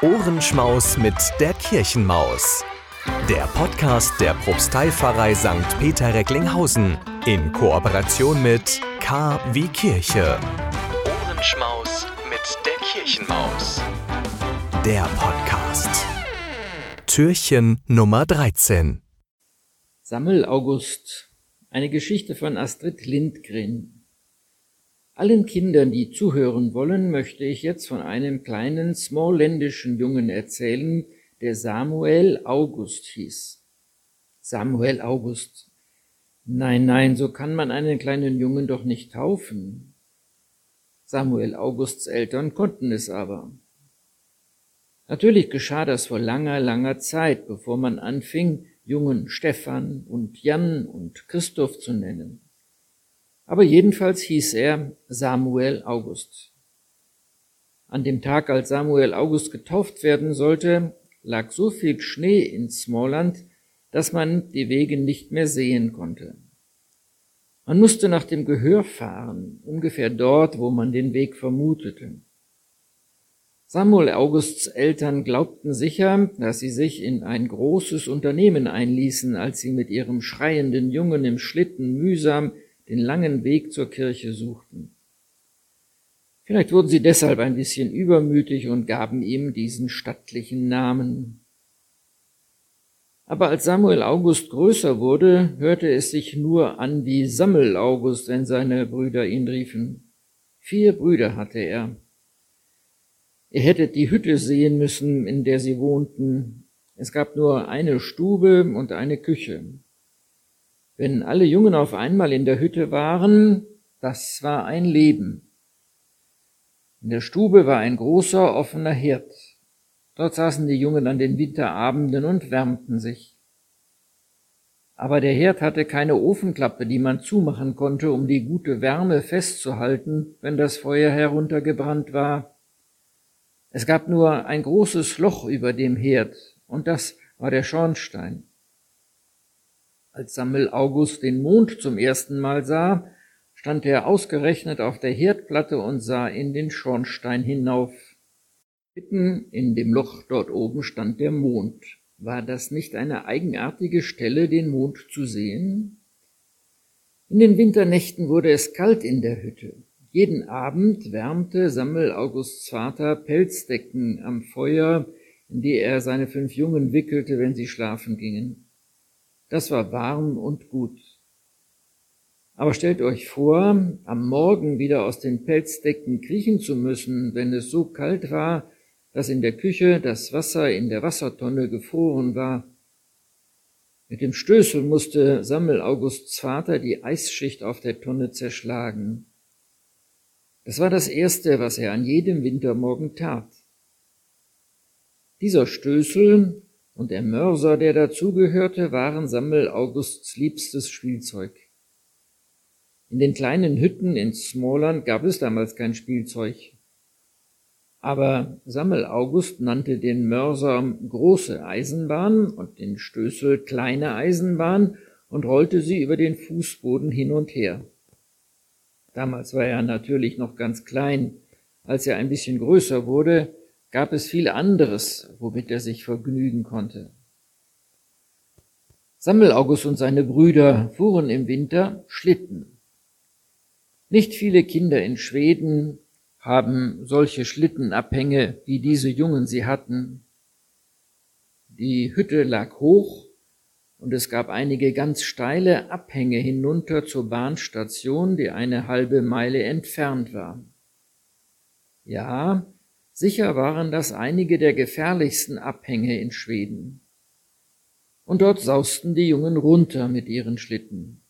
Ohrenschmaus mit der Kirchenmaus. Der Podcast der Propsteipfarrei St. Peter Recklinghausen in Kooperation mit K wie Kirche. Ohrenschmaus mit der Kirchenmaus. Der Podcast. Türchen Nummer 13. Sammel August. Eine Geschichte von Astrid Lindgren. Allen Kindern, die zuhören wollen, möchte ich jetzt von einem kleinen smallländischen Jungen erzählen, der Samuel August hieß. Samuel August. Nein, nein, so kann man einen kleinen Jungen doch nicht taufen. Samuel Augusts Eltern konnten es aber. Natürlich geschah das vor langer, langer Zeit, bevor man anfing, Jungen Stefan und Jan und Christoph zu nennen. Aber jedenfalls hieß er Samuel August. An dem Tag, als Samuel August getauft werden sollte, lag so viel Schnee in Smallland, dass man die Wege nicht mehr sehen konnte. Man musste nach dem Gehör fahren, ungefähr dort, wo man den Weg vermutete. Samuel Augusts Eltern glaubten sicher, dass sie sich in ein großes Unternehmen einließen, als sie mit ihrem schreienden Jungen im Schlitten mühsam den langen Weg zur Kirche suchten. Vielleicht wurden sie deshalb ein bisschen übermütig und gaben ihm diesen stattlichen Namen. Aber als Samuel August größer wurde, hörte es sich nur an wie Sammel August, wenn seine Brüder ihn riefen. Vier Brüder hatte er. Ihr hättet die Hütte sehen müssen, in der sie wohnten. Es gab nur eine Stube und eine Küche. Wenn alle Jungen auf einmal in der Hütte waren, das war ein Leben. In der Stube war ein großer offener Herd. Dort saßen die Jungen an den Winterabenden und wärmten sich. Aber der Herd hatte keine Ofenklappe, die man zumachen konnte, um die gute Wärme festzuhalten, wenn das Feuer heruntergebrannt war. Es gab nur ein großes Loch über dem Herd, und das war der Schornstein. Als Sammel August den Mond zum ersten Mal sah, stand er ausgerechnet auf der Herdplatte und sah in den Schornstein hinauf. Mitten in dem Loch dort oben stand der Mond. War das nicht eine eigenartige Stelle, den Mond zu sehen? In den Winternächten wurde es kalt in der Hütte. Jeden Abend wärmte Sammel Augusts Vater Pelzdecken am Feuer, in die er seine fünf Jungen wickelte, wenn sie schlafen gingen. Das war warm und gut. Aber stellt euch vor, am Morgen wieder aus den Pelzdecken kriechen zu müssen, wenn es so kalt war, dass in der Küche das Wasser in der Wassertonne gefroren war. Mit dem Stößel musste Sammel Augusts Vater die Eisschicht auf der Tonne zerschlagen. Das war das Erste, was er an jedem Wintermorgen tat. Dieser Stößel und der Mörser, der dazugehörte, waren Sammel Augusts liebstes Spielzeug. In den kleinen Hütten in Smallland gab es damals kein Spielzeug. Aber Sammel August nannte den Mörser große Eisenbahn und den Stößel kleine Eisenbahn und rollte sie über den Fußboden hin und her. Damals war er natürlich noch ganz klein. Als er ein bisschen größer wurde, gab es viel anderes, womit er sich vergnügen konnte. Sammel August und seine Brüder fuhren im Winter Schlitten. Nicht viele Kinder in Schweden haben solche Schlittenabhänge, wie diese Jungen sie hatten. Die Hütte lag hoch und es gab einige ganz steile Abhänge hinunter zur Bahnstation, die eine halbe Meile entfernt war. Ja, Sicher waren das einige der gefährlichsten Abhänge in Schweden. Und dort sausten die Jungen runter mit ihren Schlitten.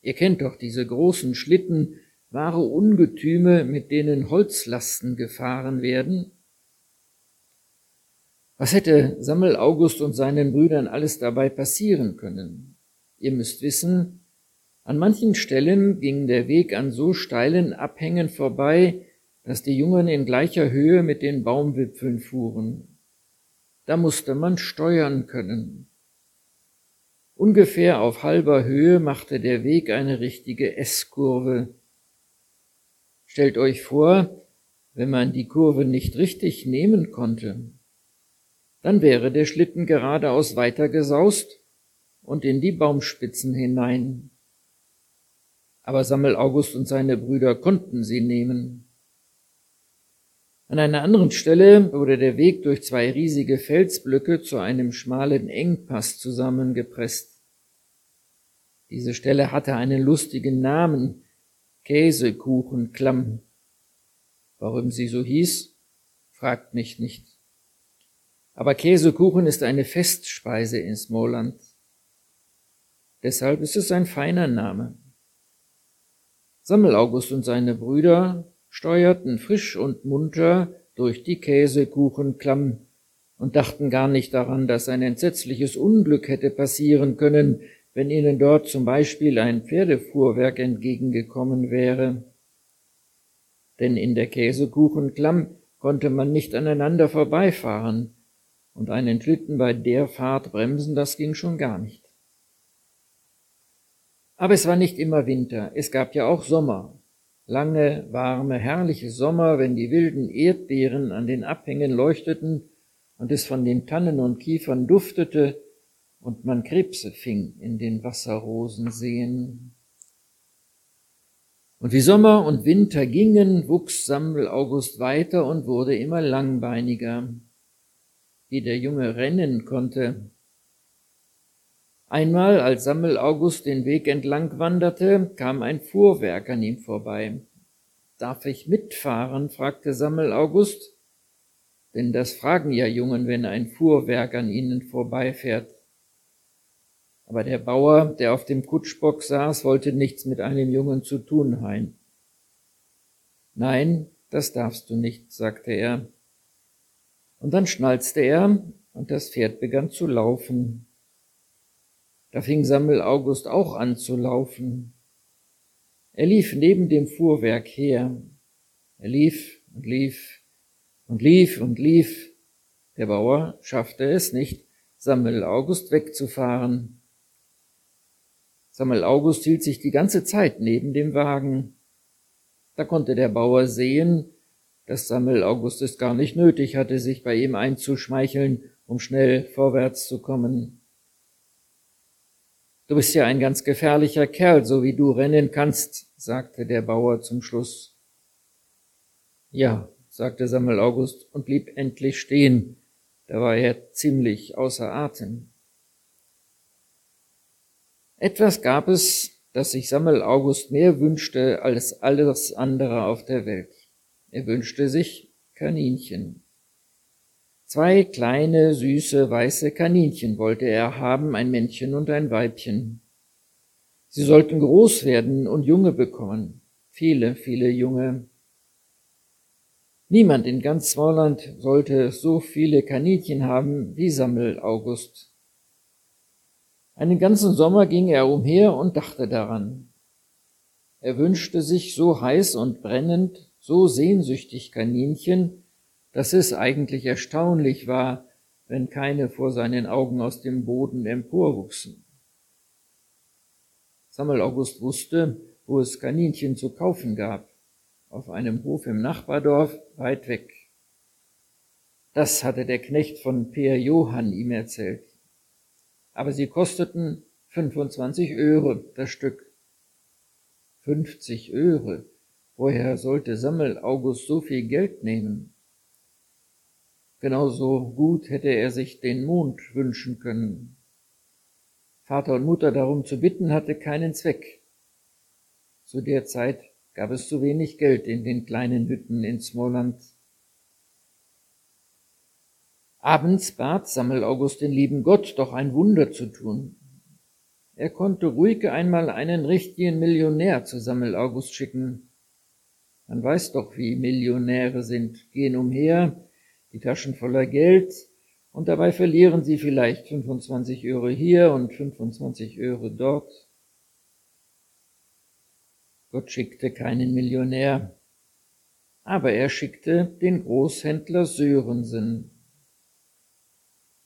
Ihr kennt doch diese großen Schlitten, wahre Ungetüme, mit denen Holzlasten gefahren werden. Was hätte Sammel August und seinen Brüdern alles dabei passieren können? Ihr müsst wissen, an manchen Stellen ging der Weg an so steilen Abhängen vorbei, dass die Jungen in gleicher Höhe mit den Baumwipfeln fuhren. Da musste man steuern können. Ungefähr auf halber Höhe machte der Weg eine richtige S-Kurve. Stellt euch vor, wenn man die Kurve nicht richtig nehmen konnte, Dann wäre der Schlitten geradeaus weitergesaust und in die Baumspitzen hinein. Aber Sammel August und seine Brüder konnten sie nehmen. An einer anderen Stelle wurde der Weg durch zwei riesige Felsblöcke zu einem schmalen Engpass zusammengepresst. Diese Stelle hatte einen lustigen Namen, Käsekuchenklamm. Warum sie so hieß, fragt mich nicht. Aber Käsekuchen ist eine Festspeise in Smoland. Deshalb ist es ein feiner Name. Sammel August und seine Brüder steuerten frisch und munter durch die Käsekuchenklamm und dachten gar nicht daran, dass ein entsetzliches Unglück hätte passieren können, wenn ihnen dort zum Beispiel ein Pferdefuhrwerk entgegengekommen wäre. Denn in der Käsekuchenklamm konnte man nicht aneinander vorbeifahren, und einen Schlitten bei der Fahrt bremsen, das ging schon gar nicht. Aber es war nicht immer Winter, es gab ja auch Sommer, lange, warme, herrliche Sommer, wenn die wilden Erdbeeren an den Abhängen leuchteten und es von den Tannen und Kiefern duftete und man Krebse fing in den Wasserrosenseen. Und wie Sommer und Winter gingen, wuchs Sammel August weiter und wurde immer langbeiniger, wie der Junge rennen konnte. Einmal, als Sammel August den Weg entlang wanderte, kam ein Fuhrwerk an ihm vorbei. Darf ich mitfahren? fragte Sammel August. Denn das fragen ja Jungen, wenn ein Fuhrwerk an ihnen vorbeifährt. Aber der Bauer, der auf dem Kutschbock saß, wollte nichts mit einem Jungen zu tun haben. Nein, das darfst du nicht, sagte er. Und dann schnalzte er, und das Pferd begann zu laufen. Da fing Sammel August auch an zu laufen. Er lief neben dem Fuhrwerk her. Er lief und lief und lief und lief. Der Bauer schaffte es nicht, Sammel August wegzufahren. Sammel August hielt sich die ganze Zeit neben dem Wagen. Da konnte der Bauer sehen, dass Sammel August es gar nicht nötig hatte, sich bei ihm einzuschmeicheln, um schnell vorwärts zu kommen. Du bist ja ein ganz gefährlicher Kerl, so wie du rennen kannst, sagte der Bauer zum Schluss. Ja, sagte Samuel August und blieb endlich stehen. Da war er ziemlich außer Atem. Etwas gab es, das sich Samuel August mehr wünschte als alles andere auf der Welt. Er wünschte sich Kaninchen. Zwei kleine, süße, weiße Kaninchen wollte er haben, ein Männchen und ein Weibchen. Sie sollten groß werden und Junge bekommen, viele, viele Junge. Niemand in ganz Smallland sollte so viele Kaninchen haben wie Sammel August. Einen ganzen Sommer ging er umher und dachte daran. Er wünschte sich so heiß und brennend, so sehnsüchtig Kaninchen, dass es eigentlich erstaunlich war, wenn keine vor seinen Augen aus dem Boden emporwuchsen. Samuel August wusste, wo es Kaninchen zu kaufen gab, auf einem Hof im Nachbardorf weit weg. Das hatte der Knecht von Peer Johann ihm erzählt. Aber sie kosteten 25 Öre das Stück. 50 Öre. Woher sollte Sammel August so viel Geld nehmen? Genauso gut hätte er sich den Mond wünschen können. Vater und Mutter darum zu bitten hatte keinen Zweck. Zu der Zeit gab es zu wenig Geld in den kleinen Hütten in Smoland. Abends bat Sammel August den lieben Gott, doch ein Wunder zu tun. Er konnte ruhig einmal einen richtigen Millionär zu Sammel August schicken. Man weiß doch, wie Millionäre sind, gehen umher, die Taschen voller Geld und dabei verlieren sie vielleicht 25 Euro hier und 25 Euro dort. Gott schickte keinen Millionär, aber er schickte den Großhändler Sörensen.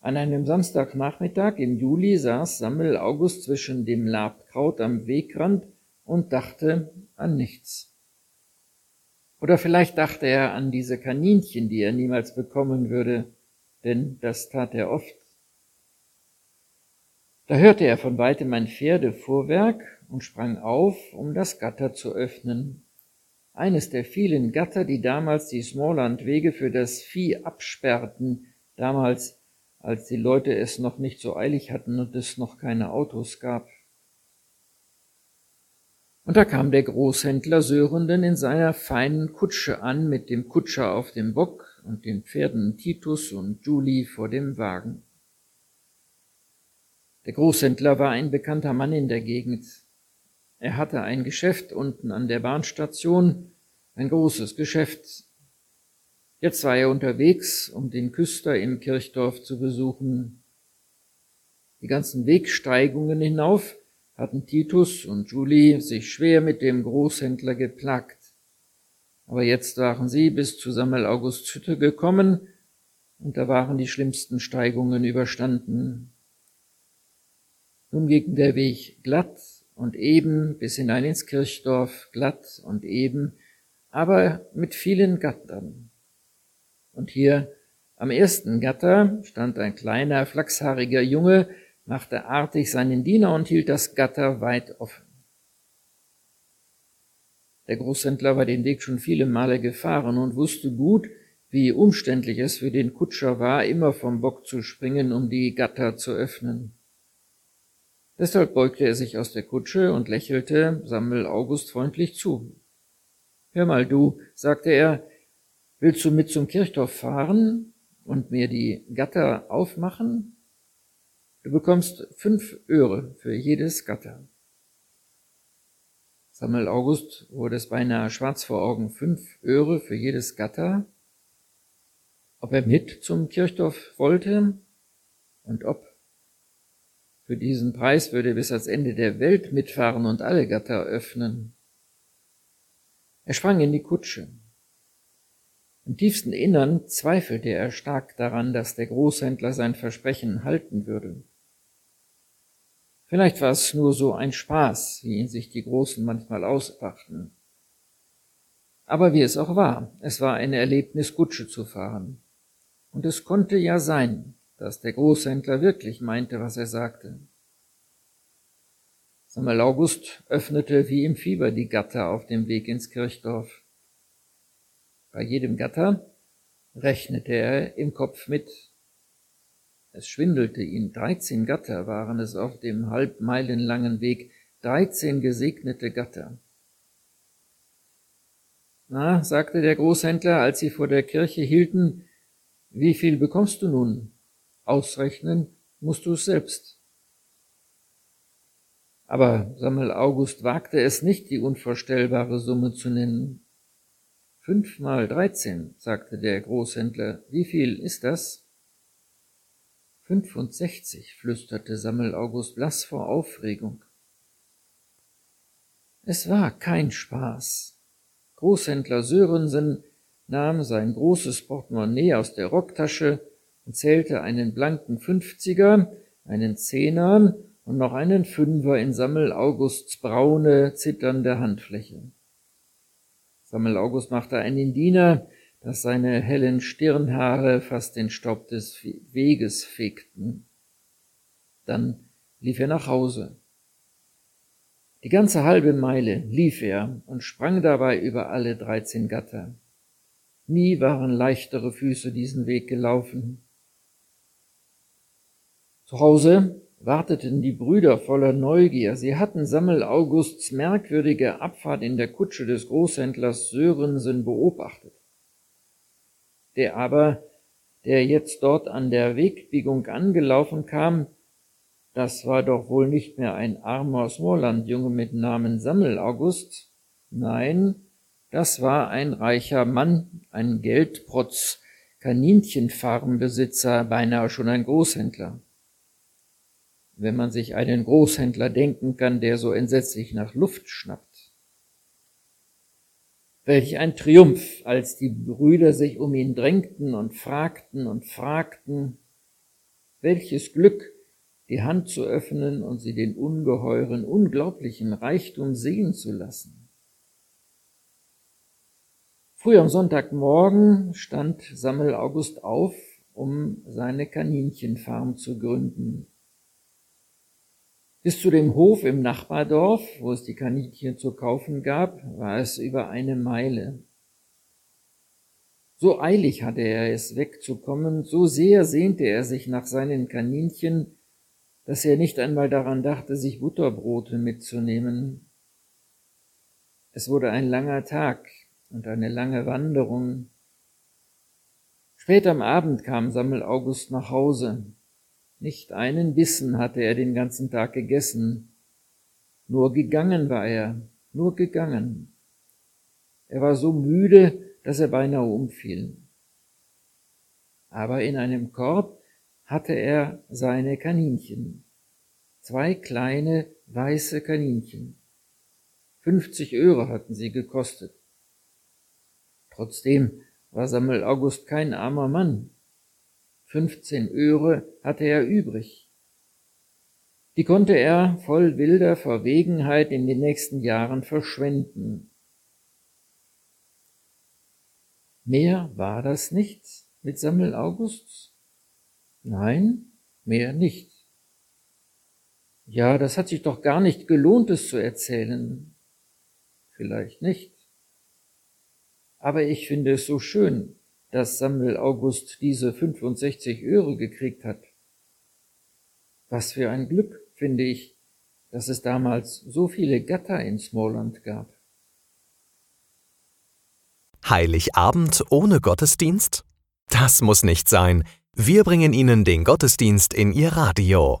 An einem Samstagnachmittag im Juli saß Sammel August zwischen dem Labkraut am Wegrand und dachte an nichts. Oder vielleicht dachte er an diese Kaninchen, die er niemals bekommen würde. denn das tat er oft. Da hörte er von weitem ein Pferdefuhrwerk und sprang auf, um das Gatter zu öffnen. Eines der vielen Gatter, die damals die Smalllandwege für das Vieh absperrten, damals, als die Leute es noch nicht so eilig hatten und es noch keine Autos gab. Und da kam der Großhändler Sörenden in seiner feinen Kutsche an, mit dem Kutscher auf dem Bock und den Pferden Titus und Julie vor dem Wagen. Der Großhändler war ein bekannter Mann in der Gegend. Er hatte ein Geschäft unten an der Bahnstation, ein großes Geschäft. Jetzt war er unterwegs, um den Küster im Kirchdorf zu besuchen. Die ganzen Wegsteigungen hinauf hatten Titus und Julie sich schwer mit dem Großhändler geplagt. Aber jetzt waren sie bis zu Sammel Augusts Hütte gekommen, und da waren die schlimmsten Steigungen überstanden. Nun ging der Weg glatt und eben bis hinein ins Kirchdorf, glatt und eben, aber mit vielen Gattern. Und hier am ersten Gatter stand ein kleiner, flachshaariger Junge, machte artig seinen Diener und hielt das Gatter weit offen. Der Großhändler war den Weg schon viele Male gefahren und wusste gut, wie umständlich es für den Kutscher war, immer vom Bock zu springen, um die Gatter zu öffnen. Deshalb beugte er sich aus der Kutsche und lächelte Sammel August freundlich zu. Hör mal, du, sagte er, willst du mit zum Kirchdorf fahren und mir die Gatter aufmachen? Du bekommst fünf Öre für jedes Gatter. Samuel August wurde es beinahe schwarz vor Augen. Fünf Öre für jedes Gatter. Ob er mit zum Kirchdorf wollte und ob für diesen Preis würde er bis ans Ende der Welt mitfahren und alle Gatter öffnen. Er sprang in die Kutsche. Im tiefsten Innern zweifelte er stark daran, dass der Großhändler sein Versprechen halten würde. Vielleicht war es nur so ein Spaß, wie ihn sich die Großen manchmal ausbrachten. Aber wie es auch war, es war ein Erlebnis, Kutsche zu fahren. Und es konnte ja sein, dass der Großhändler wirklich meinte, was er sagte. Samuel August öffnete wie im Fieber die Gatter auf dem Weg ins Kirchdorf. Bei jedem Gatter rechnete er im Kopf mit, es schwindelte ihn. Dreizehn Gatter waren es auf dem halbmeilenlangen Weg. Dreizehn gesegnete Gatter. Na, sagte der Großhändler, als sie vor der Kirche hielten, wie viel bekommst du nun? Ausrechnen musst du es selbst. Aber Sammel August wagte es nicht, die unvorstellbare Summe zu nennen. Fünfmal dreizehn, sagte der Großhändler. Wie viel ist das? Fünfundsechzig, flüsterte Sammel August blass vor Aufregung. Es war kein Spaß. Großhändler Sörensen nahm sein großes Portemonnaie aus der Rocktasche und zählte einen blanken Fünfziger, einen Zehner und noch einen Fünfer in Sammel Augusts braune, zitternde Handfläche. Sammel August machte einen Diener, dass seine hellen Stirnhaare fast den Staub des Weges fegten. Dann lief er nach Hause. Die ganze halbe Meile lief er und sprang dabei über alle dreizehn Gatter. Nie waren leichtere Füße diesen Weg gelaufen. Zu Hause warteten die Brüder voller Neugier. Sie hatten Sammel Augusts merkwürdige Abfahrt in der Kutsche des Großhändlers Sörensen beobachtet der aber, der jetzt dort an der Wegbiegung angelaufen kam, das war doch wohl nicht mehr ein armer Smorlandjunge mit Namen Sammel August. Nein, das war ein reicher Mann, ein Geldprotz, Kaninchenfarmbesitzer, beinahe schon ein Großhändler. Wenn man sich einen Großhändler denken kann, der so entsetzlich nach Luft schnappt. Welch ein Triumph, als die Brüder sich um ihn drängten und fragten und fragten. Welches Glück, die Hand zu öffnen und sie den ungeheuren, unglaublichen Reichtum sehen zu lassen. Früh am Sonntagmorgen stand Samuel August auf, um seine Kaninchenfarm zu gründen. Bis zu dem Hof im Nachbardorf, wo es die Kaninchen zu kaufen gab, war es über eine Meile. So eilig hatte er es wegzukommen, so sehr sehnte er sich nach seinen Kaninchen, dass er nicht einmal daran dachte, sich Butterbrote mitzunehmen. Es wurde ein langer Tag und eine lange Wanderung. Spät am Abend kam Sammel August nach Hause. Nicht einen Bissen hatte er den ganzen Tag gegessen. Nur gegangen war er, nur gegangen. Er war so müde, dass er beinahe umfiel. Aber in einem Korb hatte er seine Kaninchen. Zwei kleine weiße Kaninchen. 50 Öre hatten sie gekostet. Trotzdem war Samuel August kein armer Mann. 15 Öre hatte er übrig. Die konnte er voll wilder Verwegenheit in den nächsten Jahren verschwenden. Mehr war das nicht mit Sammel Augusts? Nein, mehr nicht. Ja, das hat sich doch gar nicht gelohnt, es zu erzählen. Vielleicht nicht. Aber ich finde es so schön, dass Samuel August diese 65 Öre gekriegt hat. Was für ein Glück, finde ich, dass es damals so viele Gatter in Smallland gab. Heiligabend ohne Gottesdienst? Das muss nicht sein. Wir bringen Ihnen den Gottesdienst in Ihr Radio.